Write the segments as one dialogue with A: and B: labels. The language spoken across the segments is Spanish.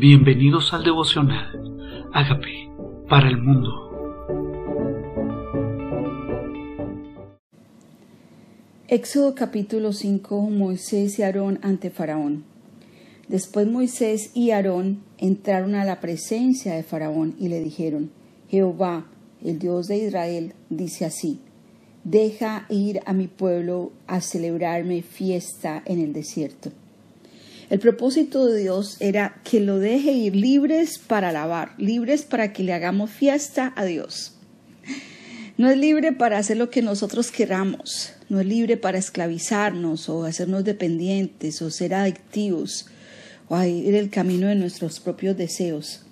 A: Bienvenidos al devocional. Hágame para el mundo.
B: Éxodo capítulo 5 Moisés y Aarón ante Faraón. Después Moisés y Aarón entraron a la presencia de Faraón y le dijeron, Jehová, el Dios de Israel, dice así, deja ir a mi pueblo a celebrarme fiesta en el desierto. El propósito de Dios era que lo deje ir libres para alabar, libres para que le hagamos fiesta a Dios. No es libre para hacer lo que nosotros queramos, no es libre para esclavizarnos o hacernos dependientes o ser adictivos o ir el camino de nuestros propios deseos.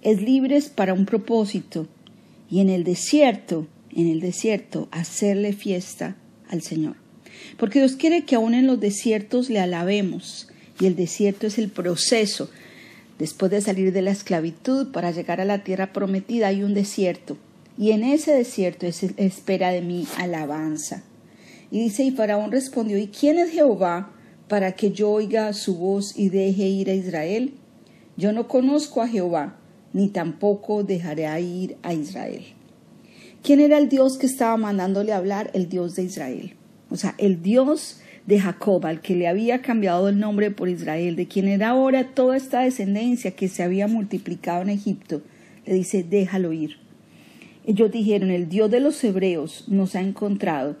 B: Es libre para un propósito y en el desierto, en el desierto, hacerle fiesta al Señor. Porque Dios quiere que aún en los desiertos le alabemos, y el desierto es el proceso. Después de salir de la esclavitud para llegar a la tierra prometida hay un desierto y en ese desierto es espera de mi alabanza. Y dice, y Faraón respondió, ¿y quién es Jehová para que yo oiga su voz y deje ir a Israel? Yo no conozco a Jehová, ni tampoco dejaré ir a Israel. ¿Quién era el Dios que estaba mandándole hablar? El Dios de Israel. O sea, el Dios de Jacob, al que le había cambiado el nombre por Israel, de quien era ahora toda esta descendencia que se había multiplicado en Egipto, le dice, déjalo ir. Ellos dijeron, el Dios de los hebreos nos ha encontrado.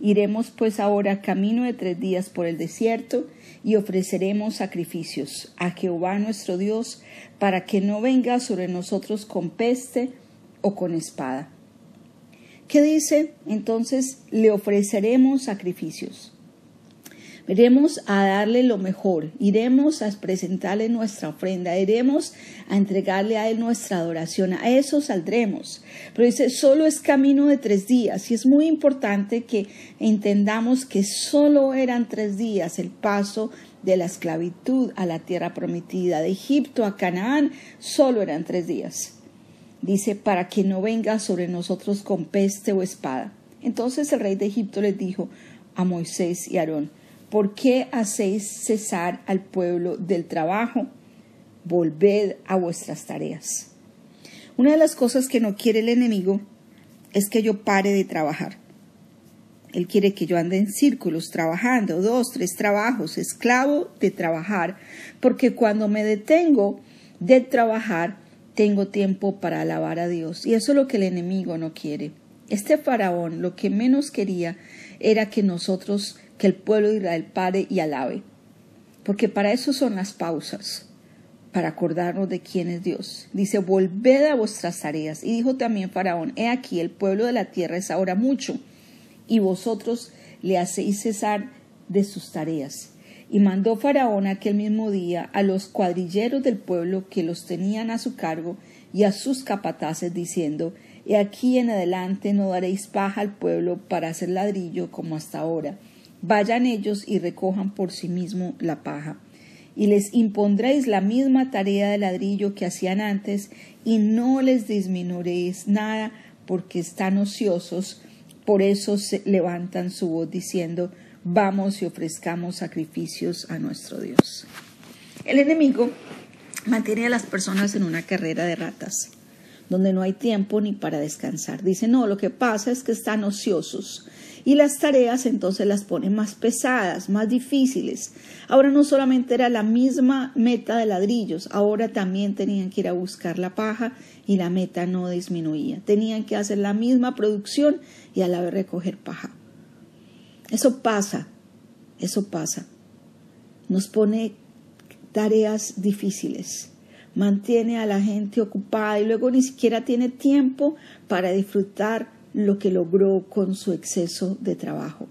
B: Iremos pues ahora camino de tres días por el desierto y ofreceremos sacrificios a Jehová nuestro Dios para que no venga sobre nosotros con peste o con espada. ¿Qué dice? Entonces le ofreceremos sacrificios. Iremos a darle lo mejor, iremos a presentarle nuestra ofrenda, iremos a entregarle a Él nuestra adoración, a eso saldremos. Pero dice, solo es camino de tres días y es muy importante que entendamos que solo eran tres días el paso de la esclavitud a la tierra prometida, de Egipto a Canaán, solo eran tres días. Dice, para que no venga sobre nosotros con peste o espada. Entonces el rey de Egipto les dijo a Moisés y Aarón, ¿Por qué hacéis cesar al pueblo del trabajo? Volved a vuestras tareas. Una de las cosas que no quiere el enemigo es que yo pare de trabajar. Él quiere que yo ande en círculos trabajando, dos, tres trabajos, esclavo de trabajar, porque cuando me detengo de trabajar, tengo tiempo para alabar a Dios. Y eso es lo que el enemigo no quiere. Este faraón lo que menos quería era que nosotros que el pueblo de Israel pare y alabe. Porque para eso son las pausas, para acordarnos de quién es Dios. Dice, volved a vuestras tareas. Y dijo también Faraón, he aquí, el pueblo de la tierra es ahora mucho, y vosotros le hacéis cesar de sus tareas. Y mandó Faraón aquel mismo día a los cuadrilleros del pueblo que los tenían a su cargo y a sus capataces, diciendo, He aquí en adelante no daréis paja al pueblo para hacer ladrillo como hasta ahora, vayan ellos y recojan por sí mismo la paja. Y les impondréis la misma tarea de ladrillo que hacían antes, y no les disminuiréis nada, porque están ociosos, por eso se levantan su voz diciendo, vamos y ofrezcamos sacrificios a nuestro Dios. El enemigo mantiene a las personas en una carrera de ratas, donde no hay tiempo ni para descansar. Dice, no, lo que pasa es que están ociosos y las tareas entonces las pone más pesadas, más difíciles. Ahora no solamente era la misma meta de ladrillos, ahora también tenían que ir a buscar la paja y la meta no disminuía. Tenían que hacer la misma producción y a la vez recoger paja. Eso pasa, eso pasa. Nos pone tareas difíciles mantiene a la gente ocupada y luego ni siquiera tiene tiempo para disfrutar lo que logró con su exceso de trabajo.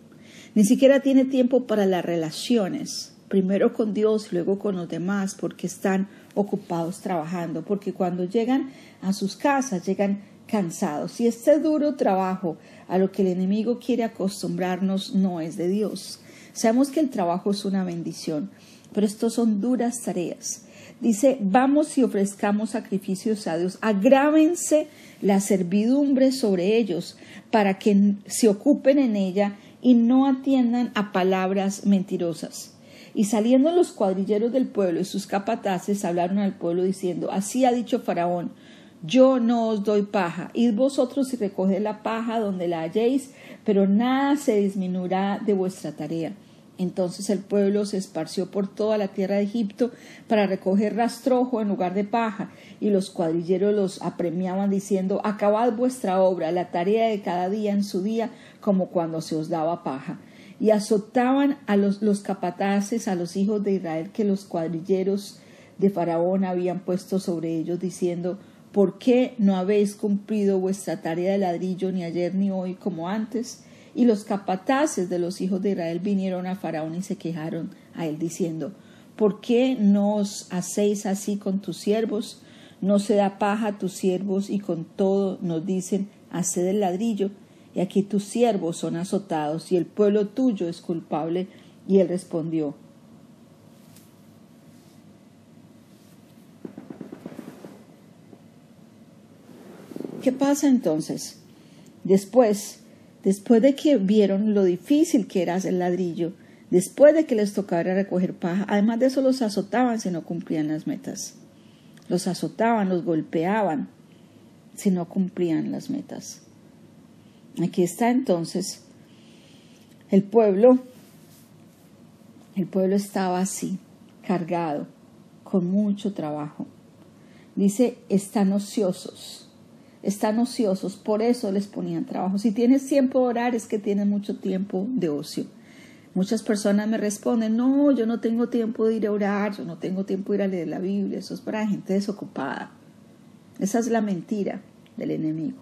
B: Ni siquiera tiene tiempo para las relaciones, primero con Dios y luego con los demás, porque están ocupados trabajando, porque cuando llegan a sus casas llegan cansados. Y este duro trabajo a lo que el enemigo quiere acostumbrarnos no es de Dios. Sabemos que el trabajo es una bendición, pero estos son duras tareas. Dice, vamos y ofrezcamos sacrificios a Dios, agrávense la servidumbre sobre ellos para que se ocupen en ella y no atiendan a palabras mentirosas. Y saliendo los cuadrilleros del pueblo y sus capataces hablaron al pueblo diciendo, Así ha dicho Faraón, yo no os doy paja, id vosotros y recoged la paja donde la halléis, pero nada se disminuirá de vuestra tarea. Entonces el pueblo se esparció por toda la tierra de Egipto para recoger rastrojo en lugar de paja, y los cuadrilleros los apremiaban diciendo Acabad vuestra obra, la tarea de cada día en su día, como cuando se os daba paja. Y azotaban a los, capataces, a los hijos de Israel, que los cuadrilleros de Faraón habían puesto sobre ellos, diciendo ¿Por qué no habéis cumplido vuestra tarea de ladrillo ni ayer ni hoy como antes? Y los capataces de los hijos de Israel vinieron a Faraón y se quejaron a él diciendo, ¿por qué no os hacéis así con tus siervos? No se da paja a tus siervos y con todo nos dicen, haced el ladrillo. Y aquí tus siervos son azotados y el pueblo tuyo es culpable. Y él respondió, ¿Qué pasa entonces? Después, después de que vieron lo difícil que era hacer ladrillo, después de que les tocaba recoger paja, además de eso los azotaban si no cumplían las metas. Los azotaban, los golpeaban si no cumplían las metas. Aquí está entonces el pueblo. El pueblo estaba así, cargado, con mucho trabajo. Dice, están ociosos están ociosos, por eso les ponían trabajo. Si tienes tiempo de orar es que tienes mucho tiempo de ocio. Muchas personas me responden, no, yo no tengo tiempo de ir a orar, yo no tengo tiempo de ir a leer la Biblia, eso es para gente desocupada. Esa es la mentira del enemigo.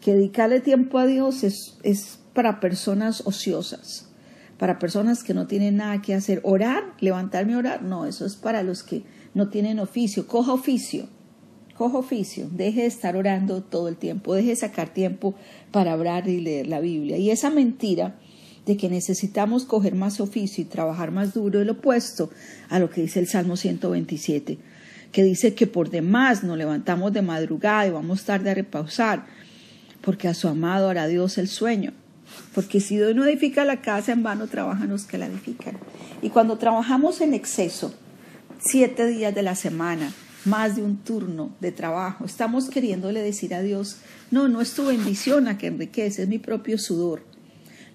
B: Que dedicarle tiempo a Dios es, es para personas ociosas, para personas que no tienen nada que hacer. Orar, levantarme a orar, no, eso es para los que no tienen oficio. Coja oficio cojo oficio, deje de estar orando todo el tiempo, deje de sacar tiempo para orar y leer la Biblia. Y esa mentira de que necesitamos coger más oficio y trabajar más duro es lo opuesto a lo que dice el Salmo 127, que dice que por demás nos levantamos de madrugada y vamos tarde a repausar, porque a su amado hará Dios el sueño. Porque si Dios no edifica la casa, en vano trabajan los que la edifican. Y cuando trabajamos en exceso, siete días de la semana, más de un turno de trabajo. Estamos queriéndole decir a Dios, no, no es tu bendición la que enriquece, es mi propio sudor.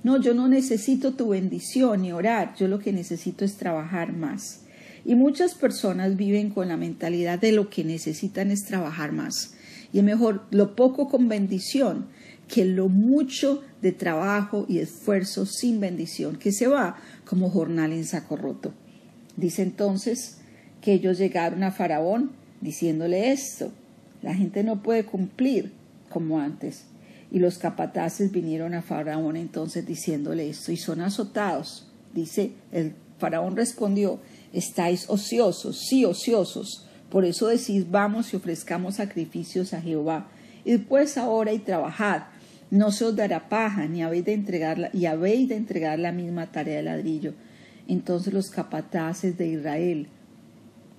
B: No, yo no necesito tu bendición ni orar, yo lo que necesito es trabajar más. Y muchas personas viven con la mentalidad de lo que necesitan es trabajar más. Y es mejor lo poco con bendición que lo mucho de trabajo y esfuerzo sin bendición, que se va como jornal en saco roto. Dice entonces que ellos llegaron a Faraón diciéndole esto. La gente no puede cumplir como antes. Y los capataces vinieron a Faraón entonces diciéndole esto y son azotados. Dice, el Faraón respondió, estáis ociosos, sí ociosos. Por eso decís, vamos y ofrezcamos sacrificios a Jehová. Y después ahora y trabajad. No se os dará paja, ni habéis de entregarla, y habéis de entregar la misma tarea de ladrillo. Entonces los capataces de Israel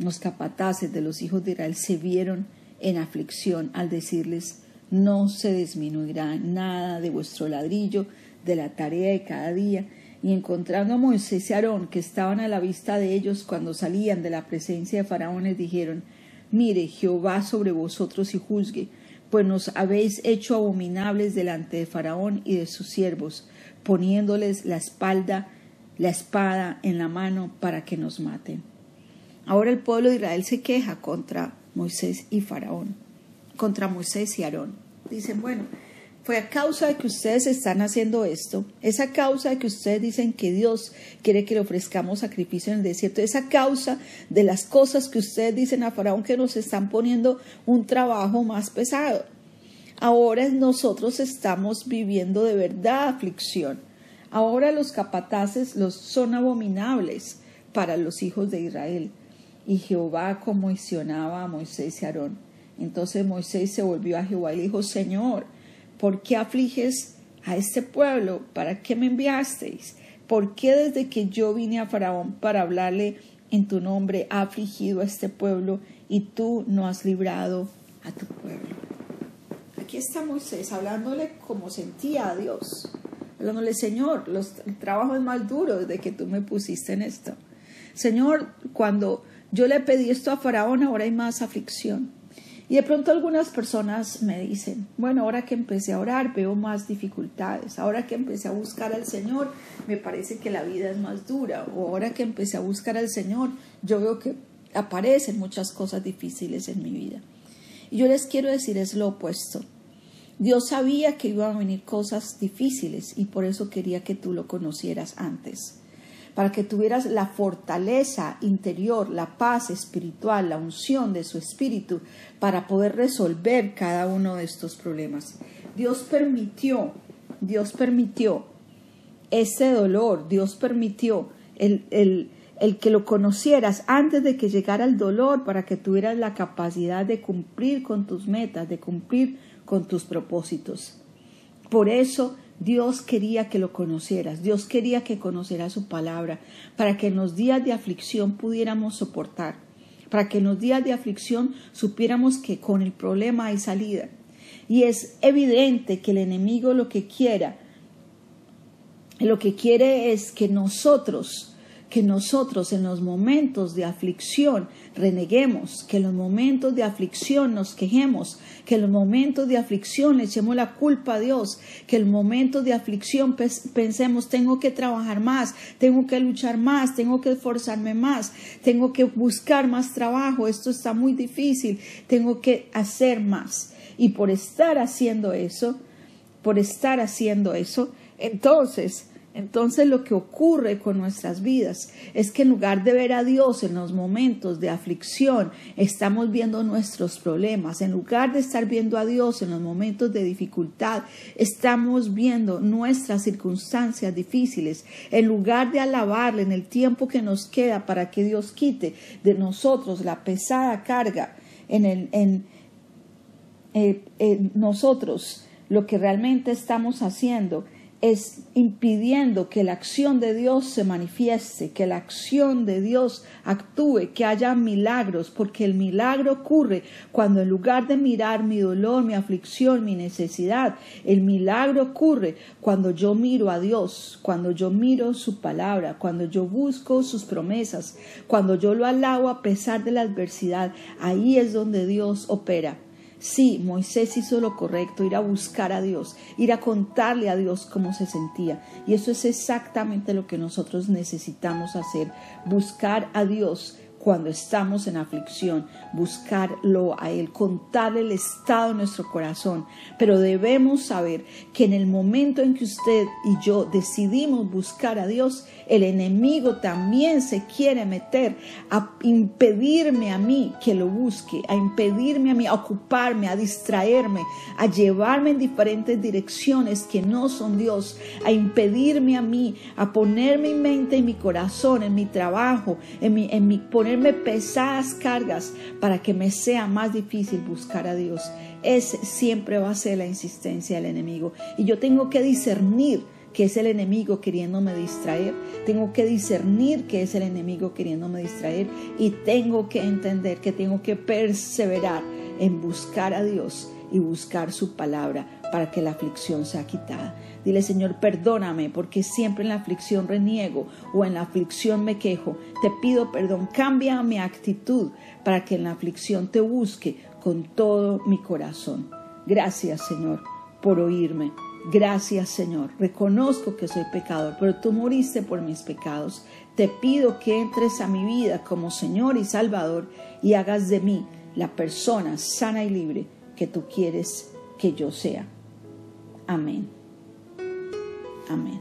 B: los capataces de los hijos de Israel se vieron en aflicción al decirles, no se disminuirá nada de vuestro ladrillo, de la tarea de cada día, y encontrando a Moisés y Aarón, que estaban a la vista de ellos cuando salían de la presencia de Faraón, les dijeron, mire, Jehová sobre vosotros y juzgue, pues nos habéis hecho abominables delante de Faraón y de sus siervos, poniéndoles la espalda, la espada en la mano para que nos maten. Ahora el pueblo de Israel se queja contra Moisés y Faraón, contra Moisés y Aarón. Dicen, bueno, fue a causa de que ustedes están haciendo esto, esa causa de que ustedes dicen que Dios quiere que le ofrezcamos sacrificio en el desierto, esa causa de las cosas que ustedes dicen a Faraón que nos están poniendo un trabajo más pesado. Ahora nosotros estamos viviendo de verdad aflicción. Ahora los capataces los son abominables para los hijos de Israel y Jehová comisionaba a Moisés y Aarón. Entonces Moisés se volvió a Jehová y dijo, Señor, ¿por qué afliges a este pueblo? ¿Para qué me enviasteis? ¿Por qué desde que yo vine a Faraón para hablarle en tu nombre ha afligido a este pueblo y tú no has librado a tu pueblo? Aquí está Moisés hablándole como sentía a Dios, hablándole, Señor, los, el trabajo es más duro desde que tú me pusiste en esto Señor, cuando yo le pedí esto a Faraón, ahora hay más aflicción. Y de pronto algunas personas me dicen, bueno, ahora que empecé a orar veo más dificultades, ahora que empecé a buscar al Señor me parece que la vida es más dura, o ahora que empecé a buscar al Señor yo veo que aparecen muchas cosas difíciles en mi vida. Y yo les quiero decir es lo opuesto. Dios sabía que iban a venir cosas difíciles y por eso quería que tú lo conocieras antes para que tuvieras la fortaleza interior, la paz espiritual, la unción de su espíritu, para poder resolver cada uno de estos problemas. Dios permitió, Dios permitió ese dolor, Dios permitió el, el, el que lo conocieras antes de que llegara el dolor para que tuvieras la capacidad de cumplir con tus metas, de cumplir con tus propósitos. Por eso Dios quería que lo conocieras, Dios quería que conocieras su palabra, para que en los días de aflicción pudiéramos soportar, para que en los días de aflicción supiéramos que con el problema hay salida. Y es evidente que el enemigo lo que quiera, lo que quiere es que nosotros que nosotros en los momentos de aflicción reneguemos, que en los momentos de aflicción nos quejemos, que en los momentos de aflicción le echemos la culpa a Dios, que en los momentos de aflicción pensemos tengo que trabajar más, tengo que luchar más, tengo que esforzarme más, tengo que buscar más trabajo, esto está muy difícil, tengo que hacer más. Y por estar haciendo eso, por estar haciendo eso, entonces entonces lo que ocurre con nuestras vidas es que en lugar de ver a Dios en los momentos de aflicción, estamos viendo nuestros problemas. En lugar de estar viendo a Dios en los momentos de dificultad, estamos viendo nuestras circunstancias difíciles. En lugar de alabarle en el tiempo que nos queda para que Dios quite de nosotros la pesada carga en, el, en eh, nosotros, lo que realmente estamos haciendo es impidiendo que la acción de Dios se manifieste, que la acción de Dios actúe, que haya milagros, porque el milagro ocurre cuando en lugar de mirar mi dolor, mi aflicción, mi necesidad, el milagro ocurre cuando yo miro a Dios, cuando yo miro su palabra, cuando yo busco sus promesas, cuando yo lo alabo a pesar de la adversidad, ahí es donde Dios opera. Sí, Moisés hizo lo correcto, ir a buscar a Dios, ir a contarle a Dios cómo se sentía. Y eso es exactamente lo que nosotros necesitamos hacer, buscar a Dios cuando estamos en aflicción, buscarlo a Él, contarle el estado de nuestro corazón. Pero debemos saber que en el momento en que usted y yo decidimos buscar a Dios, el enemigo también se quiere meter a impedirme a mí que lo busque, a impedirme a mí a ocuparme, a distraerme, a llevarme en diferentes direcciones que no son Dios, a impedirme a mí, a ponerme en mente en mi corazón, en mi trabajo, en mi, en mi ponerme pesadas cargas para que me sea más difícil buscar a Dios. Ese siempre va a ser la insistencia del enemigo. Y yo tengo que discernir que es el enemigo queriéndome distraer. Tengo que discernir que es el enemigo queriéndome distraer y tengo que entender que tengo que perseverar en buscar a Dios y buscar su palabra para que la aflicción sea quitada. Dile, Señor, perdóname porque siempre en la aflicción reniego o en la aflicción me quejo. Te pido perdón, cambia mi actitud para que en la aflicción te busque con todo mi corazón. Gracias, Señor, por oírme. Gracias Señor, reconozco que soy pecador, pero tú moriste por mis pecados. Te pido que entres a mi vida como Señor y Salvador y hagas de mí la persona sana y libre que tú quieres que yo sea. Amén. Amén.